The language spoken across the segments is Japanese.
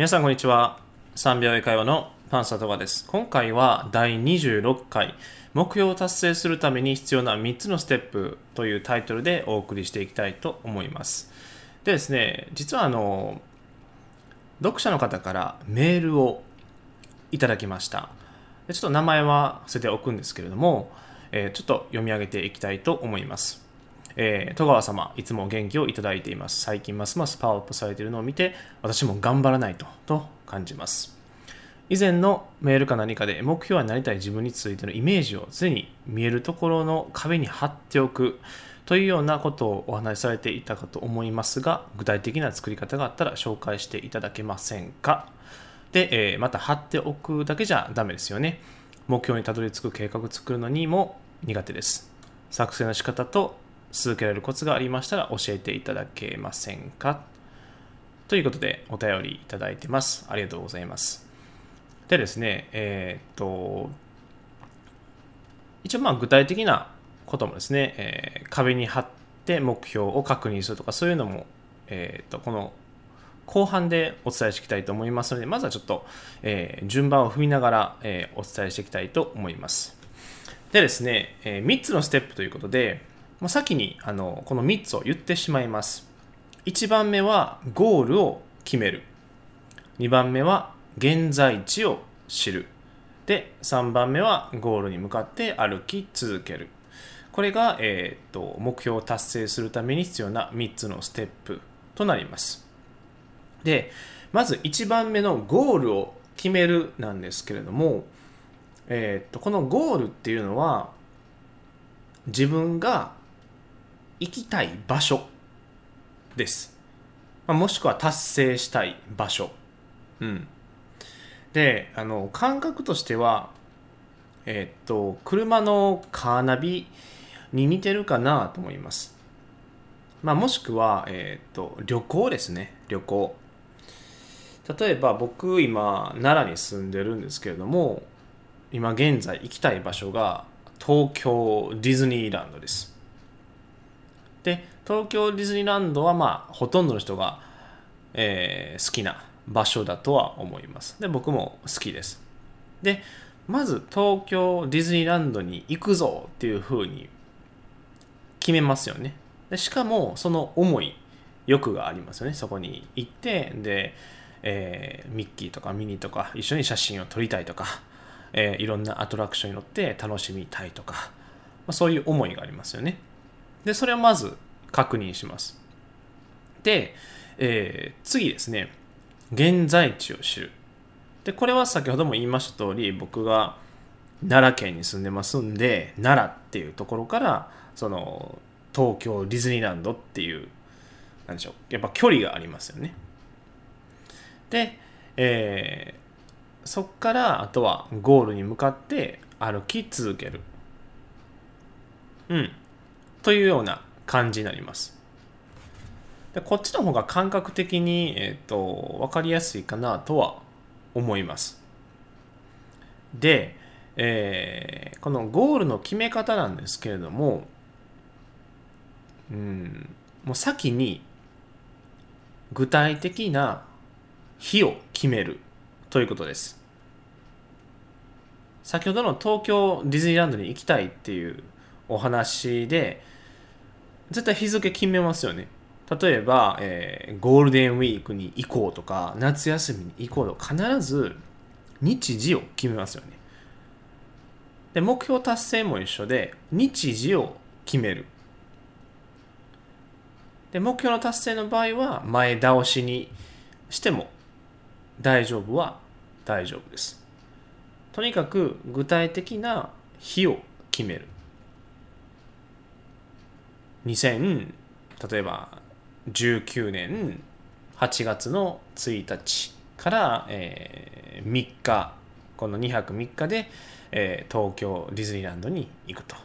皆さんこんにちは。3秒英会話のパンサートガです。今回は第26回。目標を達成するために必要な3つのステップというタイトルでお送りしていきたいと思います。でですね実はあの読者の方からメールをいただきました。ちょっと名前は伏せておくんですけれども、え、ちょっと読み上げていきたいと思います。えー、戸川様、いつも元気をいただいています。最近ますますパワーアップされているのを見て、私も頑張らないと、と感じます。以前のメールか何かで目標はなりたい自分についてのイメージを常に見えるところの壁に貼っておくというようなことをお話しされていたかと思いますが、具体的な作り方があったら紹介していただけませんかで、えー、また貼っておくだけじゃダメですよね。目標にたどり着く計画を作るのにも苦手です。作成の仕方と続けられるコツがありましたら教えていただけませんか？ということでお便りいただいてます。ありがとうございます。でですね、えー、っと、一応まあ具体的なこともですね、えー、壁に貼って目標を確認するとかそういうのも、えー、っと、この後半でお伝えしていきたいと思いますので、まずはちょっと、えー、順番を踏みながら、えー、お伝えしていきたいと思います。でですね、えー、3つのステップということで、まあ、先にあのこの3つを言ってしまいます。1番目はゴールを決める。2番目は現在地を知る。で、3番目はゴールに向かって歩き続ける。これが、えーと、目標を達成するために必要な3つのステップとなります。で、まず1番目のゴールを決めるなんですけれども、えー、とこのゴールっていうのは自分が行きたい場所です。まあ、もしくは達成したい場所。うん。で、あの、感覚としては、えっと、車のカーナビに似てるかなと思います。まあ、もしくは、えっと、旅行ですね。旅行。例えば僕今奈良に住んでるんですけれども今現在行きたい場所が東京ディズニーランドですで東京ディズニーランドはまあほとんどの人が、えー、好きな場所だとは思います。で僕も好きです。でまず東京ディズニーランドに行くぞっていうふうに決めますよね。でしかもその思い欲がありますよね。そこに行ってで、えー、ミッキーとかミニーとか一緒に写真を撮りたいとか、えー、いろんなアトラクションに乗って楽しみたいとか、まあ、そういう思いがありますよね。で、それをまず確認します。で、えー、次ですね、現在地を知る。で、これは先ほども言いました通り、僕が奈良県に住んでますんで、奈良っていうところから、その、東京ディズニーランドっていう、なんでしょう、やっぱ距離がありますよね。で、えー、そっからあとはゴールに向かって歩き続ける。うん。というような感じになります。でこっちの方が感覚的に、えーと、分かりやすいかなとは思います。で、えー、このゴールの決め方なんですけれども、うん、もう先に具体的な日を決めるということです。先ほどの東京ディズニーランドに行きたいっていうお話で絶対日付決めますよね。例えば、えー、ゴールデンウィークに行こうとか夏休みに行こうとか必ず日時を決めますよね。で目標達成も一緒で日時を決める。で目標の達成の場合は前倒しにしても大丈夫は大丈夫です。とにかく具体的な日を決める。2000例えば19年8月の1日から、えー、3日この2泊3日で、えー、東京ディズニーランドに行くと。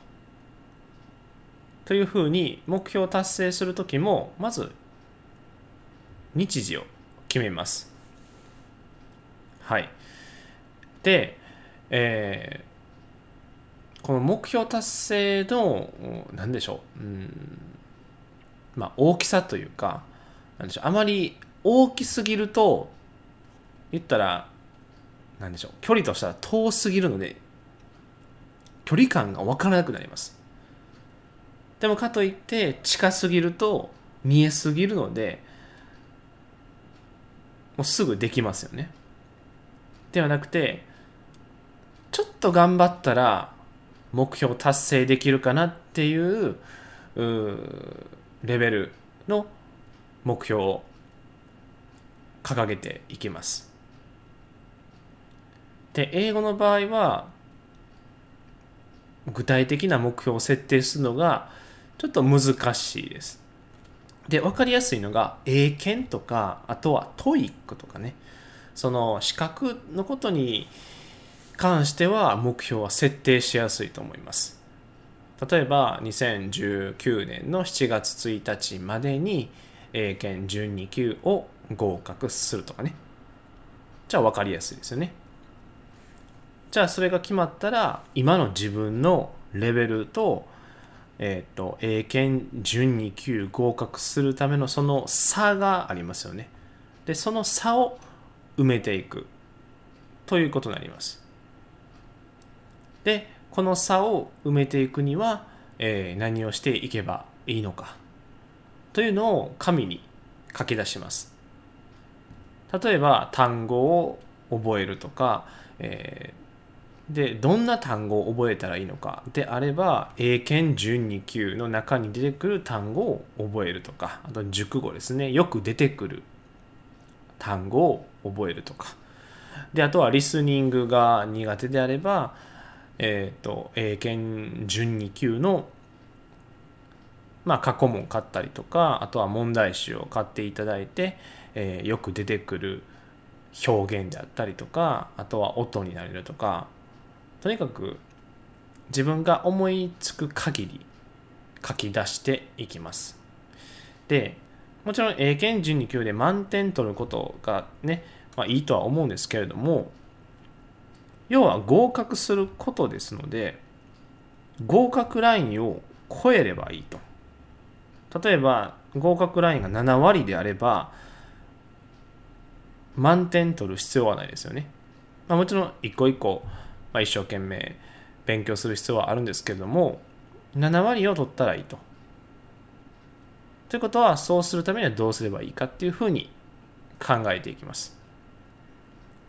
というふうに目標を達成する時もまず日時を決めます。はい。で、えー、この目標達成の何でしょう、うん。まあ、大きさというかなんでしょう。あまり大きすぎると言ったら何でしょう。距離としたら遠すぎるので距離感が分からなくなります。でもかといって近すぎると見えすぎるのでもうすぐできますよね。ではなくてちょっと頑張ったら目標達成できるかなっていうレベルの目標を掲げていきますで英語の場合は具体的な目標を設定するのがちょっと難しいです。で、分かりやすいのが英検とか、あとは TOEIC とかね、その資格のことに関しては目標は設定しやすいと思います。例えば2019年の7月1日までに英検準2級を合格するとかね。じゃあ分かりやすいですよね。じゃあそれが決まったら今の自分のレベルと,、えーと、英検準2級合格するためのその差がありますよね。でその差を埋めていくということになります。でこの差を埋めていくには、えー、何をしていけばいいのか。というのを紙に書き出します。例えば単語を覚えるとか、えーでどんな単語を覚えたらいいのか。であれば英検準2級の中に出てくる単語を覚えるとか。あと熟語ですね。よく出てくる単語を覚えるとか。であとはリスニングが苦手であれば、えーと、英検準2級のまあ、過去問買ったりとかあとは問題集を買っていただいて、えー、よく出てくる表現であったりとかあとは音になれるとかとにかく自分が思いつく限り書き出していきます。で、もちろん英検準2級で満点取ることがね、まあ、いいとは思うんですけれども、要は合格することですので、合格ラインを超えればいいと。例えば、合格ラインが7割であれば、満点取る必要はないですよね。まあ、もちろん、一個一個、まあ、一生懸命勉強する必要はあるんですけれども7割を取ったらいいと。ということはそうするためにはどうすればいいかっていうふうに考えていきます。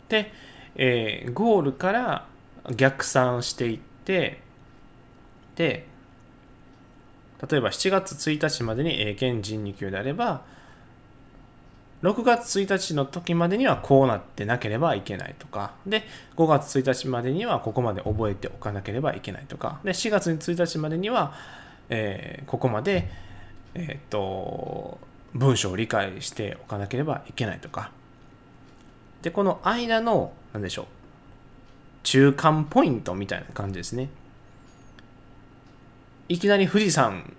で、えー、ゴールから逆算していってで例えば7月1日までに英検準2級であれば6月1日の時までにはこうなってなければいけないとか、で、5月1日までにはここまで覚えておかなければいけないとか、で、4月1日までには、えー、ここまで、えー、っと、文章を理解しておかなければいけないとか、で、この間の、なんでしょう、中間ポイントみたいな感じですね。いきなり富士山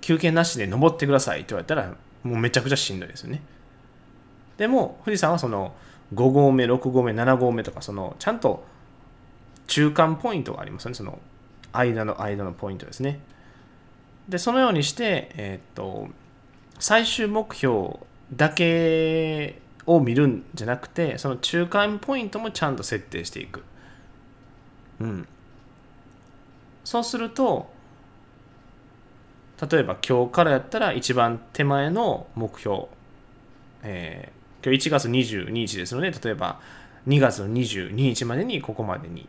休憩なしで登ってくださいって言われたら、もうめちゃくちゃしんどいですよね。でも富士山はその5合目6合目7合目とかそのちゃんと中間ポイントがありますねその間の間のポイントですねでそのようにしてえっ、と最終目標だけを見るんじゃなくてその中間ポイントもちゃんと設定していく。うん。そうすると例えば今日からやったら一番手前の目標、え今日1月22日ですので、例えば2月の22日までにここまでに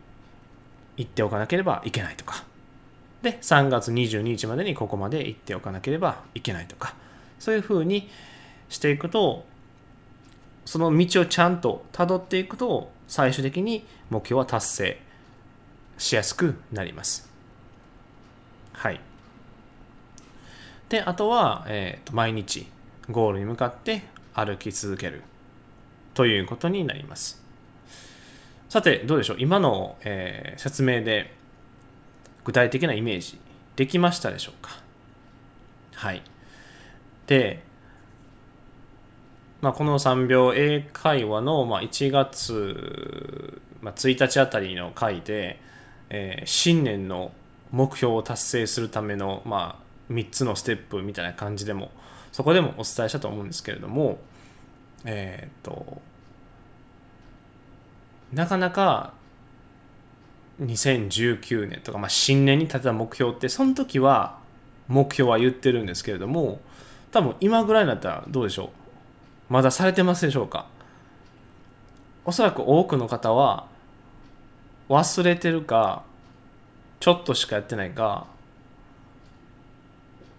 行っておかなければいけないとか、で、3月22日までにここまで行っておかなければいけないとか、そういうふうにしていくと、その道をちゃんと辿っていくと、最終的に目標は達成しやすくなります。はい。で、あとは、えー、と毎日ゴールに向かって歩き続けるということになります。さて、どうでしょう？今の、えー、説明で具体的なイメージできましたでしょうか？はい。で、まあ、この3秒英会話の、まあ、1月、まあ、1日あたりの回で、えー、新年の目標を達成するための、まあ、3つのステップみたいな感じでもそこでもお伝えしたと思うんですけれども、えっ、ー、と、なかなか2019年とか、まあ、新年に立てた目標ってその時は目標は言ってるんですけれども多分今ぐらいになったらどうでしょう？まだされてますでしょうか？おそらく多くの方は忘れてるかちょっとしかやってないか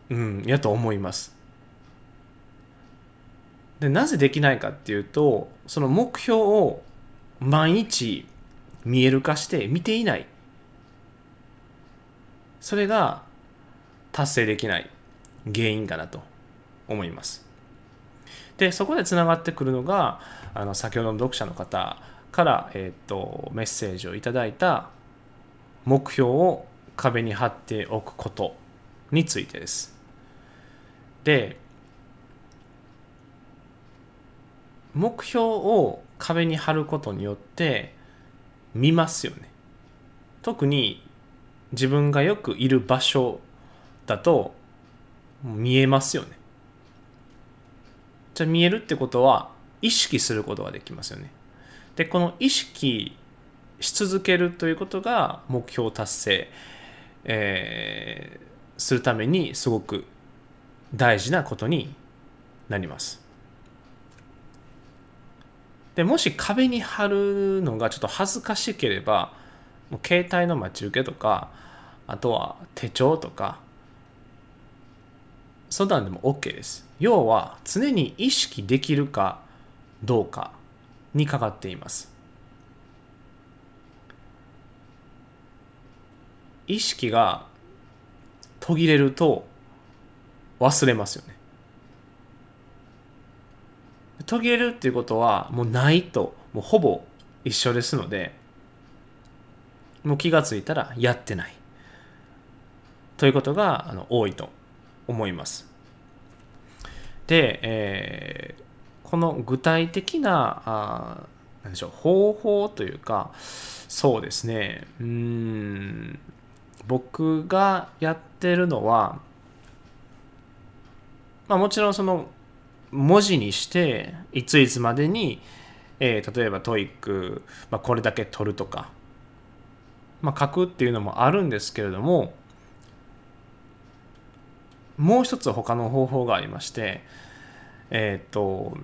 うんやと思います。でなぜできないかっていうとその目標を毎日見える化して見ていない。それが達成できない原因かなと思います。でそこでつながってくるのがあの先ほどの読者の方から、えーと、メッセージをいただいた目標を壁に貼っておくことについてです。で目標を壁に貼ることによって見ますよね。特に自分がよくいる場所だと見えますよね。じゃ見えるってことは意識することができますよね。でこの意識し続けるということが目標達成、えー、するためにすごく大事なことになります。でもし壁に貼るのがちょっと恥ずかしければもう携帯の待ち受けとかあとは手帳とかそんなんでも OK です。要は常に意識できるかどうかにかかっています。意識が途切れると忘れますよね。途切れるっていうことはもうないともうほぼ一緒ですのでもう気がついたらやってない。ということがあの多いと。思います。で、えー、この具体的なあ何でしょう方法というかそうですね。うん僕がやってるのはまあもちろんその文字にしていついつまでに、えー、例えば TOEIC、まあ、これだけ取るとか、まあ、書くっていうのもあるんですけれどももう一つ他の方法がありましてえっ、ー、と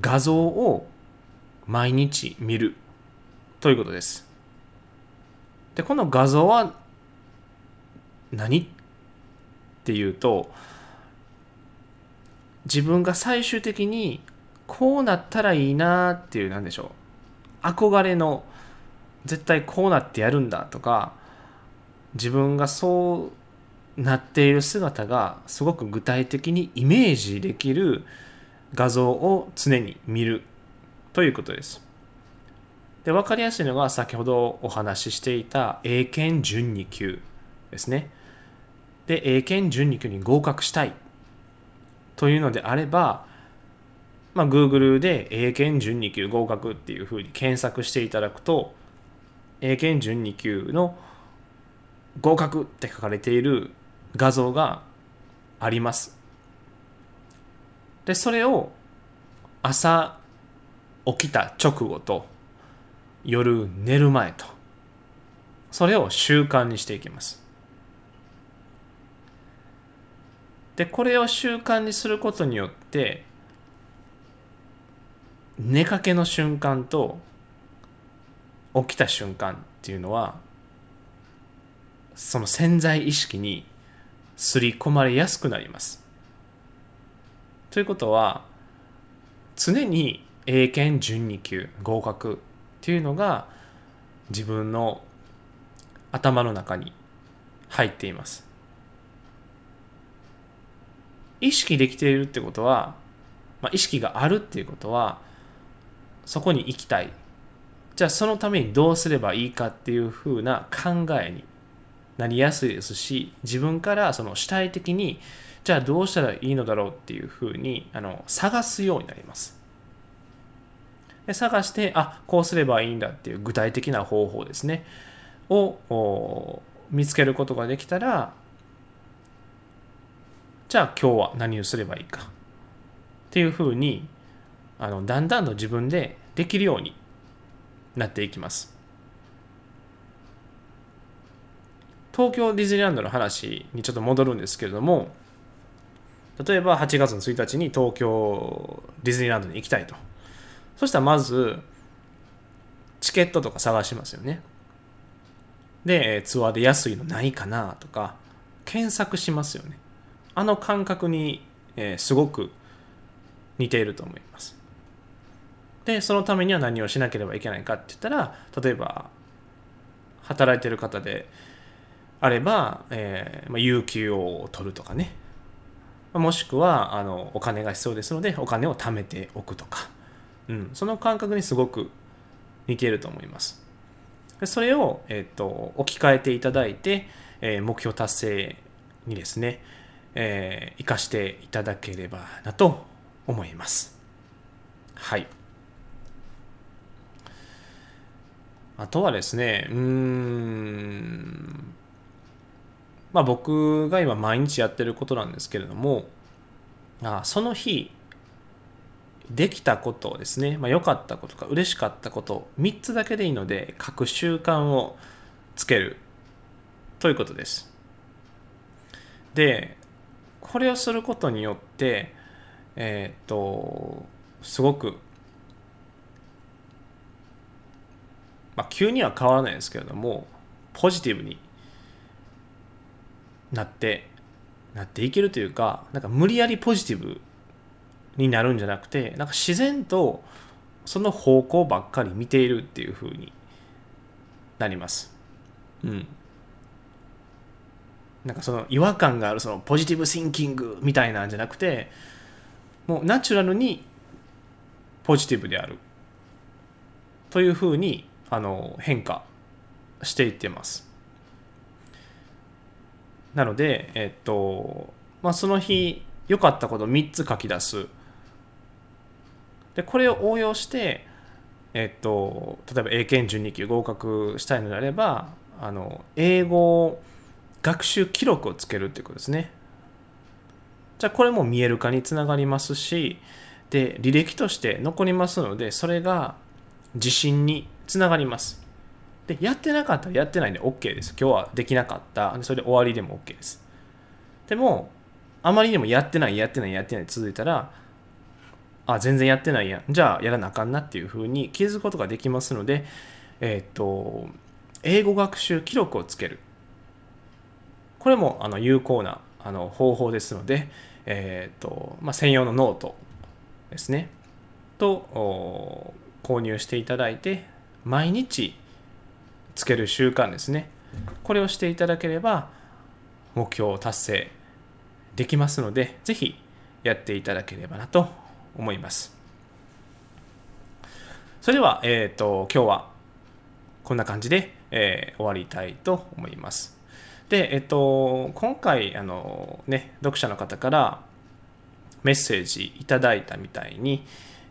画像を毎日見るということです。でこの画像は何っていうと自分が最終的にこうなったらいいなっていう何でしょう憧れの絶対こうなってやるんだとか自分がそうなっている姿がすごく具体的にイメージできる画像を常に見るということです。で分かりやすいのが先ほどお話ししていた英検準2級ですね。で英検準2級に合格したいというのであれば、まあ、Google で英検準2級合格っていうふうに検索していただくと英検準2級の合格って書かれている画像があります。で、それを朝起きた直後と夜寝る前とそれを習慣にしていきます。でこれを習慣にすることによって寝かけの瞬間と起きた瞬間っていうのはその潜在意識にすり込まれやすくなります。ということは常に英検準2級合格っていうのが自分の頭の中に入っています。意識できているってことは、まあ、意識があるっていうことはそこに行きたいじゃあそのためにどうすればいいかっていうふうな考えになりやすいですし自分からその主体的にじゃあどうしたらいいのだろうっていうふうにあの探すようになります。で探してあこうすればいいんだっていう具体的な方法ですね。を見つけることができたらじゃあ今日は何をすればいいかっていうふうにあのだんだんと自分でできるようになっていきます。東京ディズニーランドの話にちょっと戻るんですけれども例えば8月の1日に東京ディズニーランドに行きたいと。そしたらまずチケットとか探しますよね。でツアーで安いのないかなとか検索しますよね。あの感覚に、え、すごく似ていると思います。でそのためには何をしなければいけないかって言ったら例えば働いてる方であれば、えーまあ、有給を取るとかね。もしくはあのお金が必要ですのでお金を貯めておくとか、うん、その感覚にすごく似ていると思います。それを、えーと、置き換えていただいて、えー、目標達成にですね、えー、生かしていただければなと思います。はい。あとはですねうーん。まあ僕が今毎日やってることなんですけれどもあその日できたことをですね、まあ、良かったことか嬉しかったこと3つだけでいいので書く習慣をつけるということです。でこれをすることによってえっ、とすごくまあ急には変わらないですけれどもポジティブになってなっていけるというかなんか無理やりポジティブになるんじゃなくてなんか自然とその方向ばっかり見ているっていう風になります。うん。なんかその違和感があるそのポジティブシンキングみたいなんじゃなくてもうナチュラルにポジティブであるというふうにあの変化していってます。なので、えっとまあ、その日良かったことを3つ書き出す。でこれを応用して、えっと、例えば英検準2級合格したいのであればあの英語学習記録をつけるっていうことですね。じゃあこれも見える化につながりますしで履歴として残りますのでそれが自信につながります。でやってなかったらやってないんで OK です。今日はできなかった。それで終わりでも OK です。でもあまりにもやってないやってないやってない続いたらあ全然やってないやんじゃあやらなあかんなっていうふうに気づくことができますのでえっ、と英語学習記録をつけるこれもあの有効なあの方法ですので、えーとまあ、専用のノートですねと購入していただいて毎日つける習慣ですね。これをしていただければ目標を達成できますのでぜひやっていただければなと思います。それでは、えーと、今日はこんな感じで、えー、終わりたいと思います。で、えっと、今回あの、ね、読者の方からメッセージいただいたみたいに、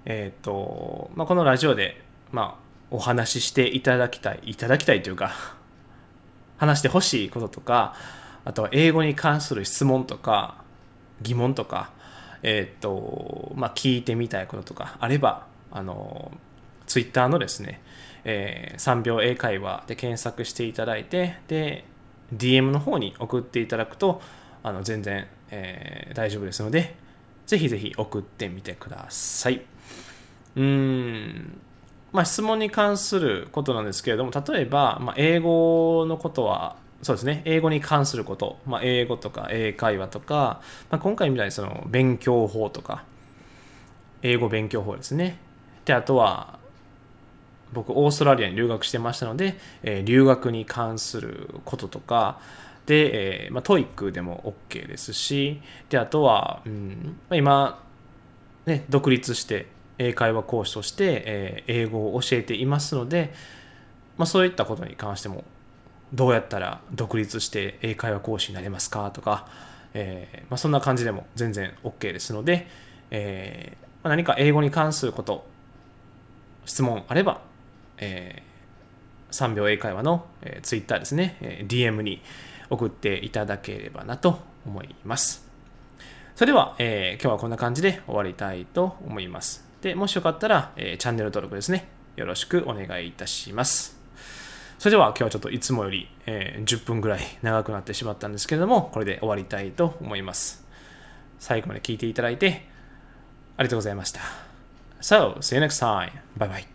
えっとまあ、このラジオで、まあ、お話ししていただきたいいただきたいというか話してほしいこととかあとは英語に関する質問とか疑問とか、えっとまあ、聞いてみたいこととかあればあのツイッターのですね、えー、3秒英会話で検索していただいてで DM の方に送っていただくとあの全然、えー、大丈夫ですのでぜひぜひ送ってみてください。うーんまあ、質問に関することなんですけれども例えば、まあ、英語のことはそうですね英語に関すること、まあ、英語とか英会話とか、まあ、今回みたいにその勉強法とか英語勉強法ですね。であとは僕オーストラリアに留学してましたので、えー、留学に関することとかで、えーまあ、 TOEIC でも OK ですしであとは、うんまあ、今、ね、独立して英会話講師として、え、英語を教えていますので、まあ、そういったことに関してもどうやったら独立して英会話講師になれますかとか、えーまあ、そんな感じでも全然 OK ですので、えーまあ、何か英語に関すること質問あればえー、3秒英会話の、えー、ツイッターですね、えー、DM に送っていただければなと思います。それでは、えー、今日はこんな感じで終わりたいと思います。で、もしよかったら、えーチャンネル登録ですね。よろしくお願いいたします。それでは今日はちょっといつもより、えー10分ぐらい長くなってしまったんですけれども、これで終わりたいと思います。最後まで聞いていただいてありがとうございました。So, see you next time. Bye bye.